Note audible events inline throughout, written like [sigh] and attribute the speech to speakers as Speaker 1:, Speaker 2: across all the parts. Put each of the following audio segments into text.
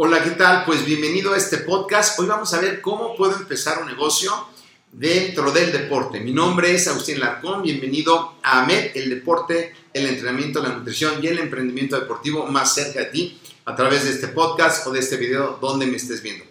Speaker 1: Hola, ¿qué tal? Pues bienvenido a este podcast. Hoy vamos a ver cómo puedo empezar un negocio dentro del deporte. Mi nombre es Agustín Larcón. Bienvenido a AMED, el deporte, el entrenamiento, la nutrición y el emprendimiento deportivo más cerca de ti a través de este podcast o de este video donde me estés viendo.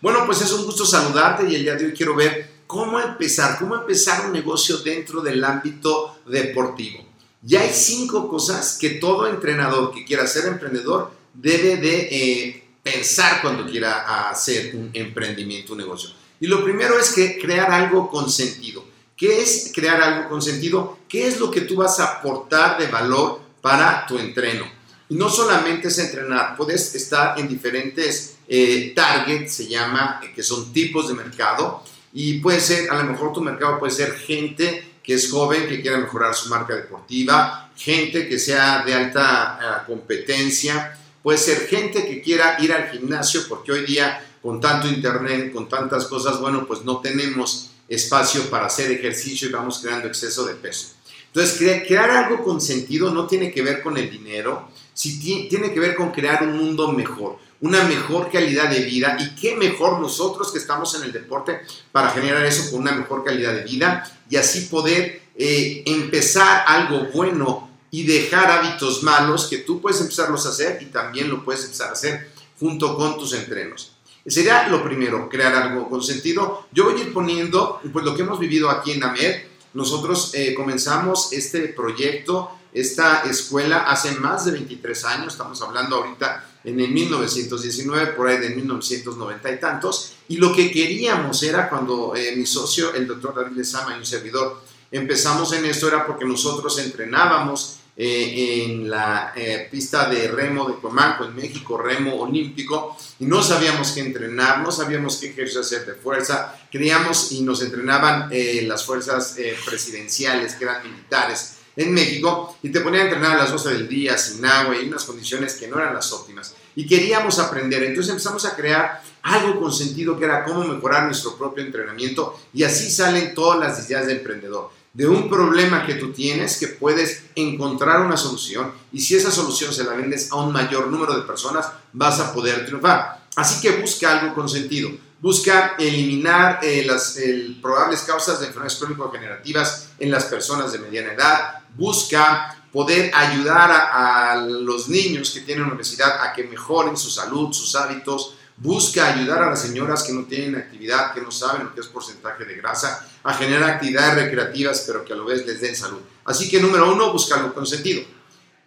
Speaker 1: Bueno, pues es un gusto saludarte y el día de hoy quiero ver cómo empezar, cómo empezar un negocio dentro del ámbito deportivo. Ya hay cinco cosas que todo entrenador que quiera ser emprendedor debe de eh, pensar cuando quiera hacer un emprendimiento, un negocio. Y lo primero es que crear algo con sentido. ¿Qué es crear algo con sentido? ¿Qué es lo que tú vas a aportar de valor para tu entreno? Y no solamente es entrenar, puedes estar en diferentes eh, targets, se llama, eh, que son tipos de mercado. Y puede ser, a lo mejor tu mercado puede ser gente que es joven, que quiera mejorar su marca deportiva, gente que sea de alta uh, competencia, puede ser gente que quiera ir al gimnasio, porque hoy día con tanto internet, con tantas cosas, bueno, pues no tenemos espacio para hacer ejercicio y vamos creando exceso de peso. Entonces, cre crear algo con sentido no tiene que ver con el dinero, sí tiene que ver con crear un mundo mejor, una mejor calidad de vida y qué mejor nosotros que estamos en el deporte para generar eso con una mejor calidad de vida y así poder eh, empezar algo bueno y dejar hábitos malos que tú puedes empezarlos a hacer y también lo puedes empezar a hacer junto con tus entrenos. Sería lo primero, crear algo con sentido. Yo voy a ir poniendo pues, lo que hemos vivido aquí en AMED. Nosotros eh, comenzamos este proyecto, esta escuela, hace más de 23 años. Estamos hablando ahorita en el 1919, por ahí de 1990 y tantos. Y lo que queríamos era cuando eh, mi socio, el doctor David Lezama y un servidor, empezamos en esto, era porque nosotros entrenábamos eh, en la eh, pista de remo de Comanco, en México, remo olímpico, y no sabíamos qué entrenar, no sabíamos qué ejercicio hacer de fuerza, creíamos y nos entrenaban eh, las fuerzas eh, presidenciales, que eran militares en México, y te ponían a entrenar a las 12 del día, sin agua, y unas condiciones que no eran las óptimas. Y queríamos aprender, entonces empezamos a crear algo con sentido que era cómo mejorar nuestro propio entrenamiento, y así salen todas las ideas de emprendedor de un problema que tú tienes que puedes encontrar una solución y si esa solución se la vendes a un mayor número de personas vas a poder triunfar. Así que busca algo con sentido. Busca eliminar eh, las probables causas de enfermedades crónico-generativas en las personas de mediana edad. Busca poder ayudar a, a los niños que tienen obesidad a que mejoren su salud, sus hábitos busca ayudar a las señoras que no tienen actividad, que no saben lo que es porcentaje de grasa, a generar actividades recreativas, pero que a lo vez les den salud. Así que número uno, búscalo con sentido.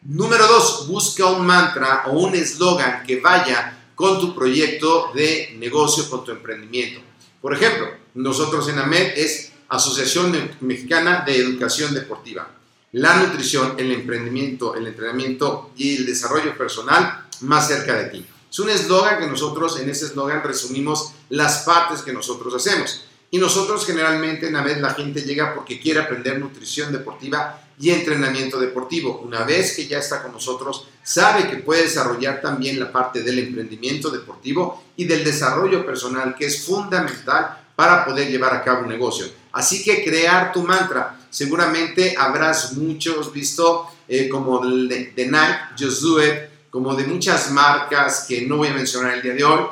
Speaker 1: Número dos, busca un mantra o un eslogan que vaya con tu proyecto de negocio, con tu emprendimiento. Por ejemplo, nosotros en AMED es Asociación Mexicana de Educación Deportiva. La nutrición, el emprendimiento, el entrenamiento y el desarrollo personal más cerca de ti. Es un eslogan que nosotros en ese eslogan resumimos las partes que nosotros hacemos. Y nosotros generalmente en vez la gente llega porque quiere aprender nutrición deportiva y entrenamiento deportivo. Una vez que ya está con nosotros, sabe que puede desarrollar también la parte del emprendimiento deportivo y del desarrollo personal, que es fundamental para poder llevar a cabo un negocio. Así que crear tu mantra. Seguramente habrás muchos visto eh, como de, de Nike, Just Do It, como de muchas marcas que no voy a mencionar el día de hoy,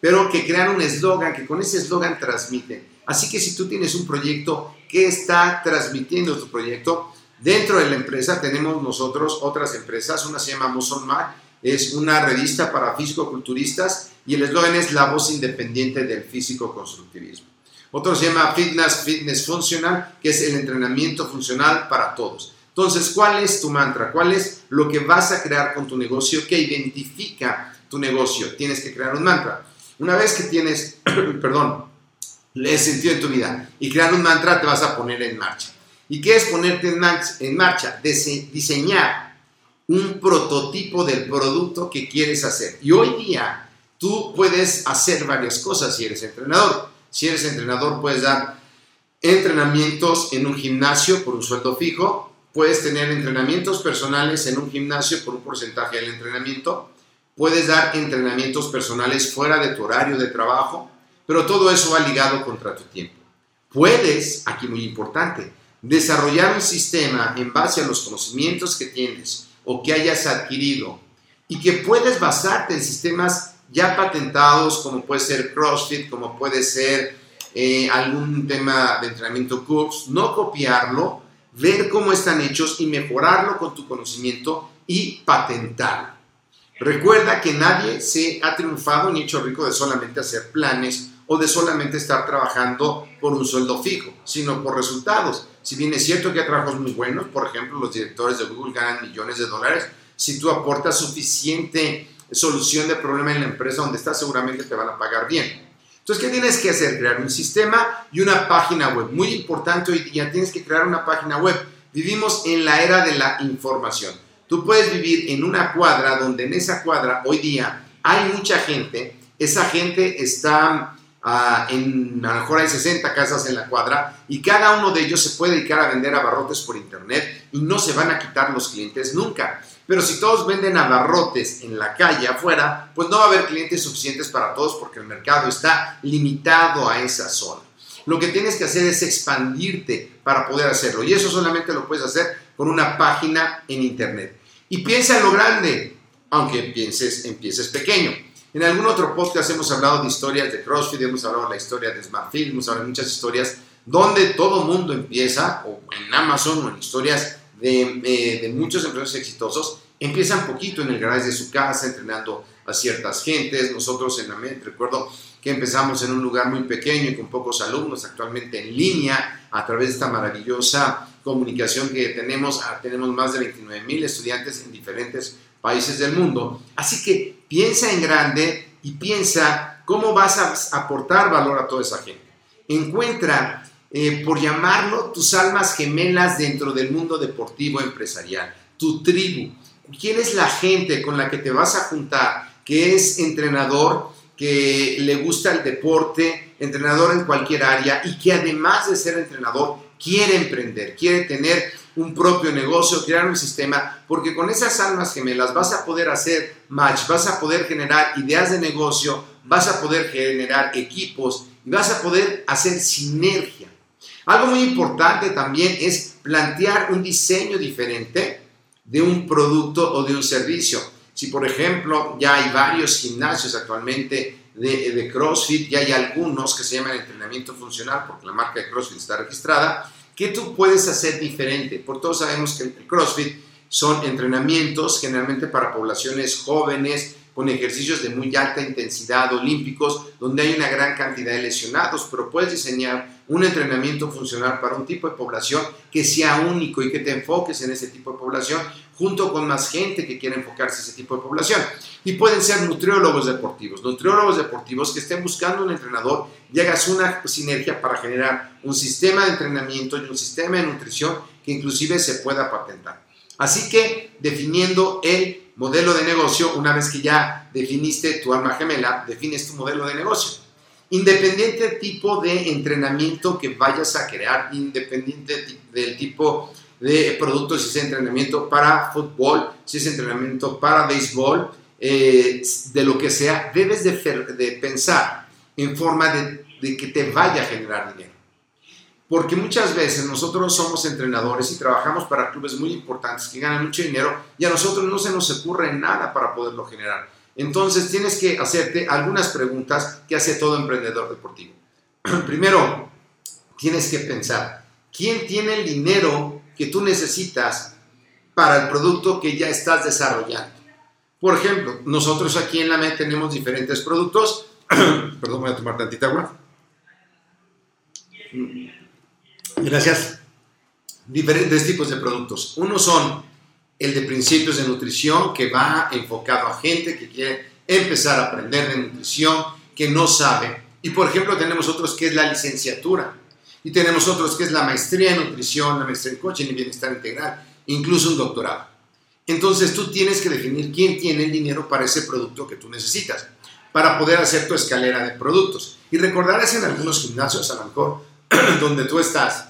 Speaker 1: pero que crean un eslogan, que con ese eslogan transmiten. Así que si tú tienes un proyecto que está transmitiendo tu proyecto, dentro de la empresa tenemos nosotros otras empresas, una se llama Mag, es una revista para físico-culturistas y el eslogan es la voz independiente del físico-constructivismo. Otro se llama Fitness Fitness Funcional, que es el entrenamiento funcional para todos. Entonces, ¿cuál es tu mantra? ¿Cuál es lo que vas a crear con tu negocio que identifica tu negocio? Tienes que crear un mantra. Una vez que tienes, [clears throat] perdón, le sentido en tu vida y crear un mantra te vas a poner en marcha. ¿Y qué es ponerte en marcha? diseñar un prototipo del producto que quieres hacer. Y hoy día tú puedes hacer varias cosas si eres entrenador. Si eres entrenador puedes dar entrenamientos en un gimnasio por un sueldo fijo, puedes tener entrenamientos personales en un gimnasio por un porcentaje del entrenamiento, puedes dar entrenamientos personales fuera de tu horario de trabajo, pero todo eso va ligado contra tu tiempo. Puedes, aquí muy importante, desarrollar un sistema en base a los conocimientos que tienes o que hayas adquirido y que puedes basarte en sistemas ya patentados como puede ser CrossFit, como puede ser eh, algún tema de entrenamiento curves, no copiarlo, ver cómo están hechos y mejorarlo con tu conocimiento y patentarlo. Recuerda que nadie se ha triunfado ni hecho rico de solamente hacer planes o de solamente estar trabajando por un sueldo fijo, sino por resultados. Si bien es cierto que hay trabajos muy buenos, por ejemplo, los directores de Google ganan millones de dólares, si tú aportas suficiente solución de problema en la empresa donde estás, seguramente te van a pagar bien. Entonces, ¿qué tienes que hacer? Crear un sistema y una página web. Muy importante hoy día, tienes que crear una página web. Vivimos en la era de la información. Tú puedes vivir en una cuadra donde en esa cuadra hoy día hay mucha gente. Esa gente está Ah, en, a lo mejor hay 60 casas en la cuadra y cada uno de ellos se puede dedicar a vender abarrotes por internet y no se van a quitar los clientes nunca. Pero si todos venden abarrotes en la calle afuera, pues no va a haber clientes suficientes para todos porque el mercado está limitado a esa zona. Lo que tienes que hacer es expandirte para poder hacerlo y eso solamente lo puedes hacer con una página en internet. Y piensa en lo grande, aunque pienses, empieces pequeño. En algún otro podcast hemos hablado de historias de CrossFit, hemos hablado de la historia de SmartFit, hemos hablado de muchas historias donde todo mundo empieza, o en Amazon o en historias de, eh, de muchos empresarios exitosos, empiezan poquito en el garage de su casa, entrenando a ciertas gentes. Nosotros en AMED, recuerdo que empezamos en un lugar muy pequeño y con pocos alumnos, actualmente en línea, a través de esta maravillosa comunicación que tenemos, ah, tenemos más de 29 mil estudiantes en diferentes países del mundo. Así que piensa en grande y piensa cómo vas a aportar valor a toda esa gente. Encuentra, eh, por llamarlo, tus almas gemelas dentro del mundo deportivo empresarial, tu tribu. ¿Quién es la gente con la que te vas a juntar? Que es entrenador, que le gusta el deporte, entrenador en cualquier área y que además de ser entrenador, quiere emprender, quiere tener un propio negocio, crear un sistema, porque con esas almas gemelas vas a poder hacer match, vas a poder generar ideas de negocio, vas a poder generar equipos y vas a poder hacer sinergia. Algo muy importante también es plantear un diseño diferente de un producto o de un servicio. Si por ejemplo ya hay varios gimnasios actualmente de, de CrossFit, ya hay algunos que se llaman entrenamiento funcional porque la marca de CrossFit está registrada, ¿Qué tú puedes hacer diferente? Por todos sabemos que el CrossFit son entrenamientos generalmente para poblaciones jóvenes, con ejercicios de muy alta intensidad, olímpicos, donde hay una gran cantidad de lesionados, pero puedes diseñar un entrenamiento funcional para un tipo de población que sea único y que te enfoques en ese tipo de población, junto con más gente que quiera enfocarse en ese tipo de población. Y pueden ser nutriólogos deportivos, nutriólogos deportivos que estén buscando un entrenador y hagas una sinergia para generar un sistema de entrenamiento y un sistema de nutrición que inclusive se pueda patentar. Así que definiendo el modelo de negocio, una vez que ya definiste tu alma gemela, defines tu modelo de negocio. Independiente tipo de entrenamiento que vayas a crear, independiente del tipo de producto, si es entrenamiento para fútbol, si es entrenamiento para béisbol, eh, de lo que sea, debes de, de pensar en forma de, de que te vaya a generar dinero. Porque muchas veces nosotros somos entrenadores y trabajamos para clubes muy importantes que ganan mucho dinero y a nosotros no se nos ocurre nada para poderlo generar. Entonces tienes que hacerte algunas preguntas que hace todo emprendedor deportivo. [clears throat] Primero, tienes que pensar, ¿quién tiene el dinero que tú necesitas para el producto que ya estás desarrollando? Por ejemplo, nosotros aquí en la MED tenemos diferentes productos. [clears throat] Perdón, voy a tomar tantita agua. Gracias. Diferentes tipos de productos. Uno son el de principios de nutrición, que va enfocado a gente que quiere empezar a aprender de nutrición, que no sabe. Y por ejemplo tenemos otros que es la licenciatura. Y tenemos otros que es la maestría en nutrición, la maestría en coaching y bienestar integral, incluso un doctorado. Entonces tú tienes que definir quién tiene el dinero para ese producto que tú necesitas, para poder hacer tu escalera de productos. Y recordarás en algunos gimnasios, a lo mejor, [clears throat] donde tú estás,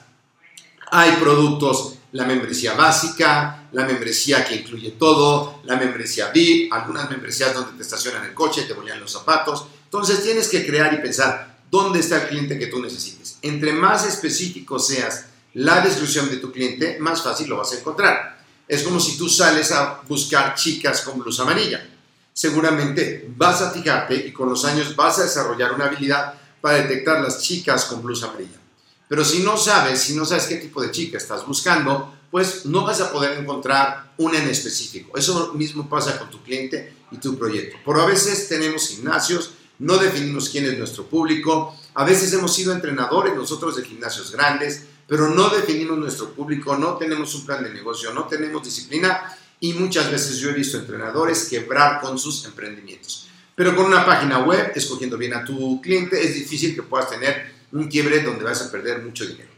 Speaker 1: hay productos, la membresía básica, la membresía que incluye todo, la membresía VIP, algunas membresías donde te estacionan el coche, te ponían los zapatos. Entonces tienes que crear y pensar dónde está el cliente que tú necesites. Entre más específico seas la descripción de tu cliente, más fácil lo vas a encontrar. Es como si tú sales a buscar chicas con blusa amarilla. Seguramente vas a fijarte y con los años vas a desarrollar una habilidad para detectar las chicas con blusa amarilla. Pero si no sabes, si no sabes qué tipo de chica estás buscando, pues no vas a poder encontrar una en específico. Eso mismo pasa con tu cliente y tu proyecto. Por a veces tenemos gimnasios, no definimos quién es nuestro público, a veces hemos sido entrenadores nosotros de gimnasios grandes, pero no definimos nuestro público, no tenemos un plan de negocio, no tenemos disciplina y muchas veces yo he visto entrenadores quebrar con sus emprendimientos. Pero con una página web, escogiendo bien a tu cliente, es difícil que puedas tener un quiebre donde vas a perder mucho dinero.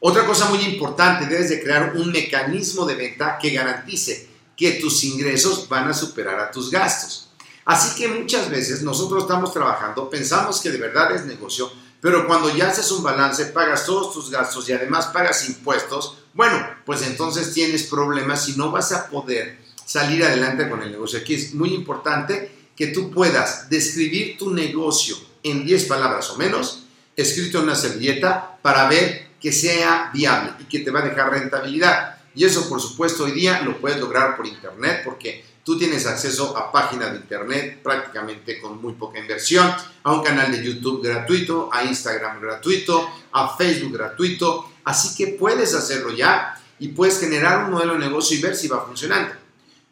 Speaker 1: Otra cosa muy importante, debes de crear un mecanismo de venta que garantice que tus ingresos van a superar a tus gastos. Así que muchas veces nosotros estamos trabajando, pensamos que de verdad es negocio, pero cuando ya haces un balance, pagas todos tus gastos y además pagas impuestos, bueno, pues entonces tienes problemas y no vas a poder salir adelante con el negocio. Aquí es muy importante que tú puedas describir tu negocio en 10 palabras o menos escrito en una servilleta para ver que sea viable y que te va a dejar rentabilidad. Y eso, por supuesto, hoy día lo puedes lograr por internet porque tú tienes acceso a páginas de internet prácticamente con muy poca inversión, a un canal de YouTube gratuito, a Instagram gratuito, a Facebook gratuito. Así que puedes hacerlo ya y puedes generar un modelo de negocio y ver si va funcionando.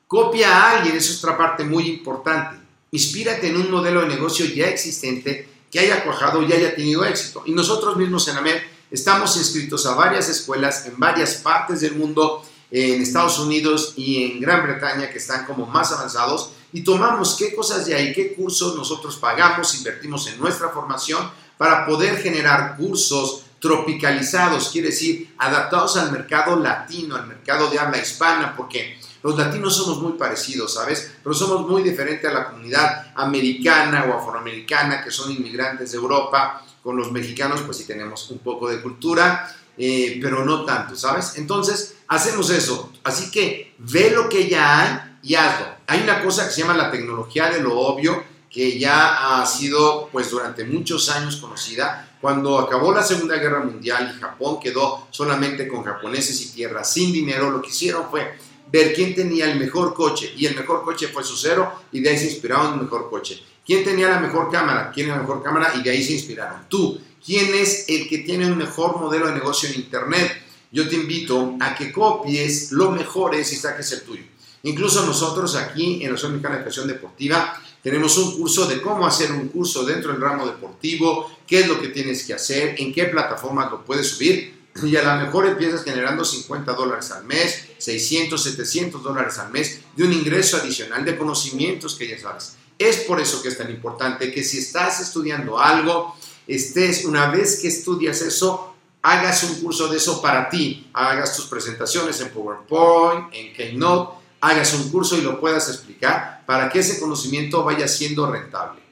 Speaker 1: Copia a alguien, es otra parte muy importante. Inspírate en un modelo de negocio ya existente que haya cuajado y haya tenido éxito. Y nosotros mismos en AMED estamos inscritos a varias escuelas en varias partes del mundo, en Estados Unidos y en Gran Bretaña, que están como más avanzados, y tomamos qué cosas de ahí, qué cursos nosotros pagamos, invertimos en nuestra formación para poder generar cursos tropicalizados, quiere decir, adaptados al mercado latino, al mercado de habla hispana, porque los latinos somos muy parecidos, ¿sabes? Pero somos muy diferentes a la comunidad americana o afroamericana, que son inmigrantes de Europa. Con los mexicanos, pues sí tenemos un poco de cultura, eh, pero no tanto, ¿sabes? Entonces, hacemos eso. Así que ve lo que ya hay y hazlo. Hay una cosa que se llama la tecnología de lo obvio, que ya ha sido, pues durante muchos años conocida. Cuando acabó la Segunda Guerra Mundial y Japón quedó solamente con japoneses y tierra sin dinero, lo que hicieron fue ver quién tenía el mejor coche y el mejor coche fue su cero y de ahí se el mejor coche. ¿Quién tenía la mejor cámara? ¿Quién la mejor cámara? Y de ahí se inspiraron. Tú, ¿quién es el que tiene un mejor modelo de negocio en Internet? Yo te invito a que copies lo mejor es y saques el tuyo. Incluso nosotros aquí en la Asociación Mexicana de Educación Deportiva tenemos un curso de cómo hacer un curso dentro del ramo deportivo, qué es lo que tienes que hacer, en qué plataformas lo puedes subir y a lo mejor empiezas generando 50 dólares al mes, 600, 700 dólares al mes de un ingreso adicional de conocimientos que ya sabes. Es por eso que es tan importante que si estás estudiando algo, estés, una vez que estudias eso, hagas un curso de eso para ti, hagas tus presentaciones en PowerPoint, en Keynote, hagas un curso y lo puedas explicar para que ese conocimiento vaya siendo rentable.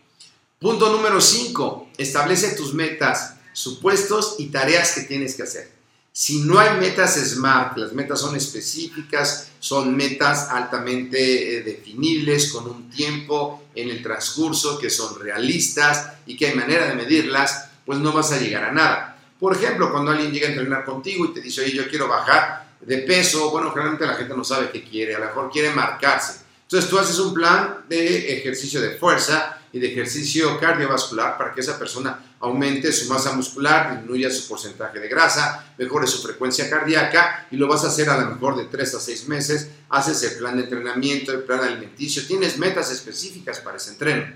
Speaker 1: Punto número 5. Establece tus metas, supuestos y tareas que tienes que hacer. Si no hay metas SMART, las metas son específicas, son metas altamente eh, definibles, con un tiempo en el transcurso, que son realistas y que hay manera de medirlas, pues no vas a llegar a nada. Por ejemplo, cuando alguien llega a entrenar contigo y te dice, oye, yo quiero bajar de peso, bueno, generalmente la gente no sabe qué quiere, a lo mejor quiere marcarse. Entonces tú haces un plan de ejercicio de fuerza y de ejercicio cardiovascular para que esa persona aumente su masa muscular, disminuya su porcentaje de grasa, mejore su frecuencia cardíaca y lo vas a hacer a lo mejor de 3 a 6 meses. Haces el plan de entrenamiento, el plan alimenticio, tienes metas específicas para ese entreno.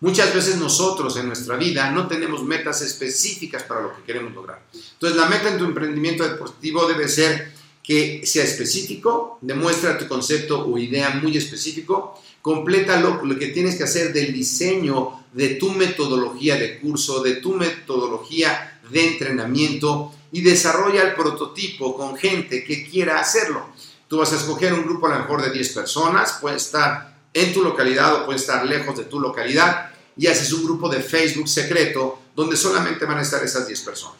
Speaker 1: Muchas veces nosotros en nuestra vida no tenemos metas específicas para lo que queremos lograr. Entonces la meta en tu emprendimiento deportivo debe ser que sea específico, demuestra tu concepto o idea muy específico, complétalo lo que tienes que hacer del diseño de tu metodología de curso, de tu metodología de entrenamiento y desarrolla el prototipo con gente que quiera hacerlo. Tú vas a escoger un grupo a lo mejor de 10 personas, puede estar en tu localidad o puede estar lejos de tu localidad y haces un grupo de Facebook secreto donde solamente van a estar esas 10 personas.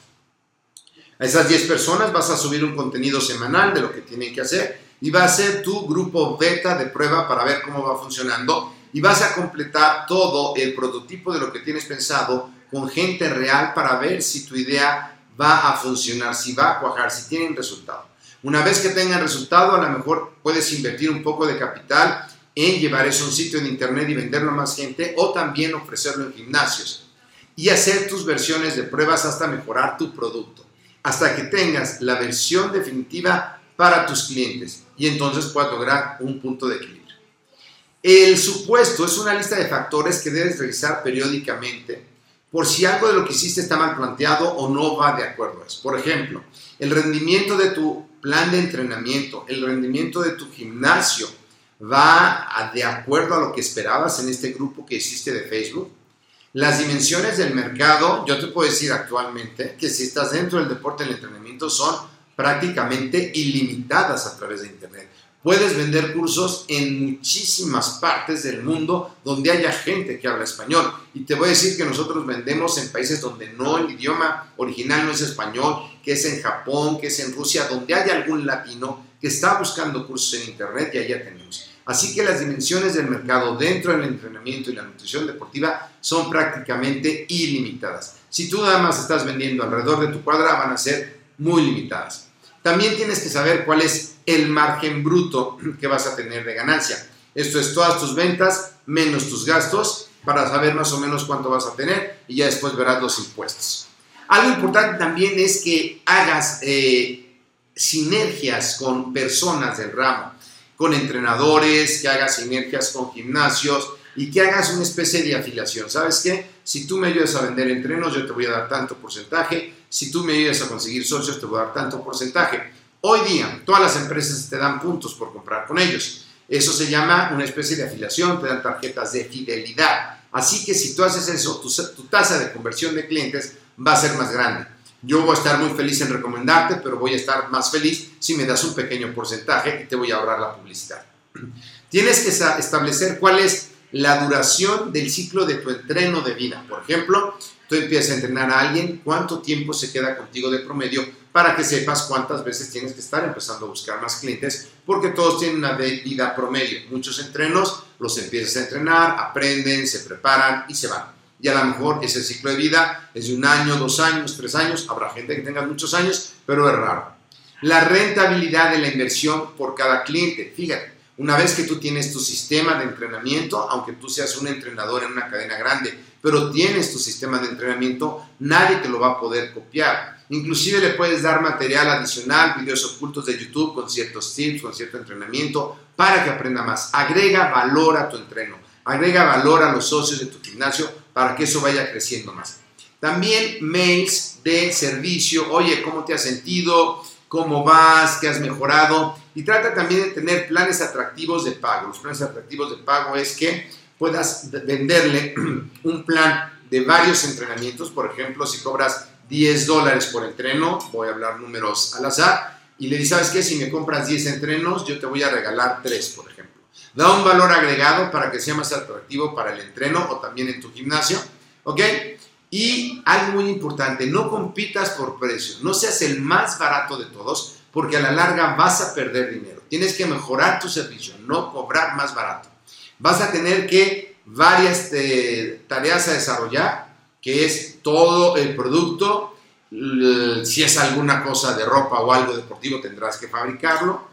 Speaker 1: A esas 10 personas vas a subir un contenido semanal de lo que tienen que hacer y va a ser tu grupo beta de prueba para ver cómo va funcionando y vas a completar todo el prototipo de lo que tienes pensado con gente real para ver si tu idea va a funcionar, si va a cuajar, si tienen resultado. Una vez que tengan resultado, a lo mejor puedes invertir un poco de capital en llevar eso a un sitio en internet y venderlo a más gente o también ofrecerlo en gimnasios y hacer tus versiones de pruebas hasta mejorar tu producto hasta que tengas la versión definitiva para tus clientes y entonces puedas lograr un punto de equilibrio. El supuesto es una lista de factores que debes revisar periódicamente por si algo de lo que hiciste está mal planteado o no va de acuerdo a eso. Por ejemplo, el rendimiento de tu plan de entrenamiento, el rendimiento de tu gimnasio va de acuerdo a lo que esperabas en este grupo que hiciste de Facebook. Las dimensiones del mercado, yo te puedo decir actualmente que si estás dentro del deporte del entrenamiento son prácticamente ilimitadas a través de Internet. Puedes vender cursos en muchísimas partes del mundo donde haya gente que habla español. Y te voy a decir que nosotros vendemos en países donde no el idioma original no es español, que es en Japón, que es en Rusia, donde haya algún latino que está buscando cursos en Internet y allá tenemos. Así que las dimensiones del mercado dentro del entrenamiento y la nutrición deportiva son prácticamente ilimitadas. Si tú nada más estás vendiendo alrededor de tu cuadra, van a ser muy limitadas. También tienes que saber cuál es el margen bruto que vas a tener de ganancia. Esto es todas tus ventas menos tus gastos para saber más o menos cuánto vas a tener y ya después verás los impuestos. Algo importante también es que hagas eh, sinergias con personas del ramo con entrenadores, que hagas sinergias con gimnasios y que hagas una especie de afiliación. ¿Sabes qué? Si tú me ayudas a vender entrenos, yo te voy a dar tanto porcentaje. Si tú me ayudas a conseguir socios, te voy a dar tanto porcentaje. Hoy día, todas las empresas te dan puntos por comprar con ellos. Eso se llama una especie de afiliación, te dan tarjetas de fidelidad. Así que si tú haces eso, tu, tu tasa de conversión de clientes va a ser más grande. Yo voy a estar muy feliz en recomendarte, pero voy a estar más feliz si me das un pequeño porcentaje y te voy a ahorrar la publicidad. [clears throat] Tienes que establecer cuál es la duración del ciclo de tu entreno de vida. Por ejemplo, tú empiezas a entrenar a alguien, cuánto tiempo se queda contigo de promedio para que sepas cuántas veces tienes que estar empezando a buscar más clientes, porque todos tienen una vida promedio. Muchos entrenos los empiezas a entrenar, aprenden, se preparan y se van y a lo mejor ese ciclo de vida es de un año, dos años, tres años, habrá gente que tenga muchos años, pero es raro. La rentabilidad de la inversión por cada cliente, fíjate, una vez que tú tienes tu sistema de entrenamiento, aunque tú seas un entrenador en una cadena grande, pero tienes tu sistema de entrenamiento, nadie te lo va a poder copiar. Inclusive le puedes dar material adicional, videos ocultos de YouTube con ciertos tips, con cierto entrenamiento, para que aprenda más. Agrega valor a tu entreno, agrega valor a los socios de tu gimnasio para que eso vaya creciendo más. También mails de servicio, oye, ¿cómo te has sentido? ¿Cómo vas? ¿Qué has mejorado? Y trata también de tener planes atractivos de pago. Los planes atractivos de pago es que puedas venderle [clears throat] un plan de varios entrenamientos. Por ejemplo, si cobras 10 dólares por entreno, voy a hablar números al azar, y le dices, ¿sabes qué? Si me compras 10 entrenos, yo te voy a regalar 3, por ejemplo. Da un valor agregado para que sea más atractivo para el entreno o también en tu gimnasio, ¿ok? Y algo muy importante, no compitas por precio, no seas el más barato de todos, porque a la larga vas a perder dinero. Tienes que mejorar tu servicio, no cobrar más barato. Vas a tener que varias eh, tareas a desarrollar, que es todo el producto, si es alguna cosa de ropa o algo deportivo tendrás que fabricarlo.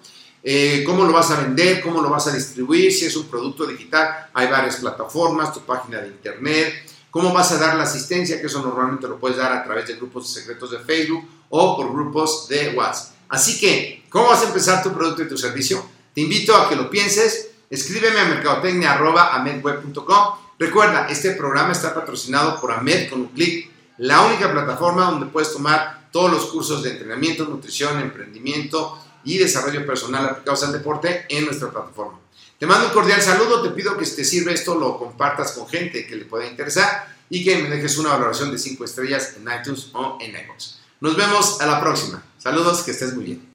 Speaker 1: Eh, cómo lo vas a vender, cómo lo vas a distribuir, si es un producto digital, hay varias plataformas, tu página de internet, cómo vas a dar la asistencia, que eso normalmente lo puedes dar a través de grupos secretos de Facebook o por grupos de WhatsApp. Así que, ¿cómo vas a empezar tu producto y tu servicio? Te invito a que lo pienses, escríbeme a mercadotecnia.amedweb.com. Recuerda, este programa está patrocinado por Amed con un clic, la única plataforma donde puedes tomar todos los cursos de entrenamiento, nutrición, emprendimiento y desarrollo personal aplicados al deporte en nuestra plataforma. Te mando un cordial saludo, te pido que si te sirve esto lo compartas con gente que le pueda interesar y que me dejes una valoración de 5 estrellas en iTunes o en iVoox. Nos vemos a la próxima. Saludos, que estés muy bien.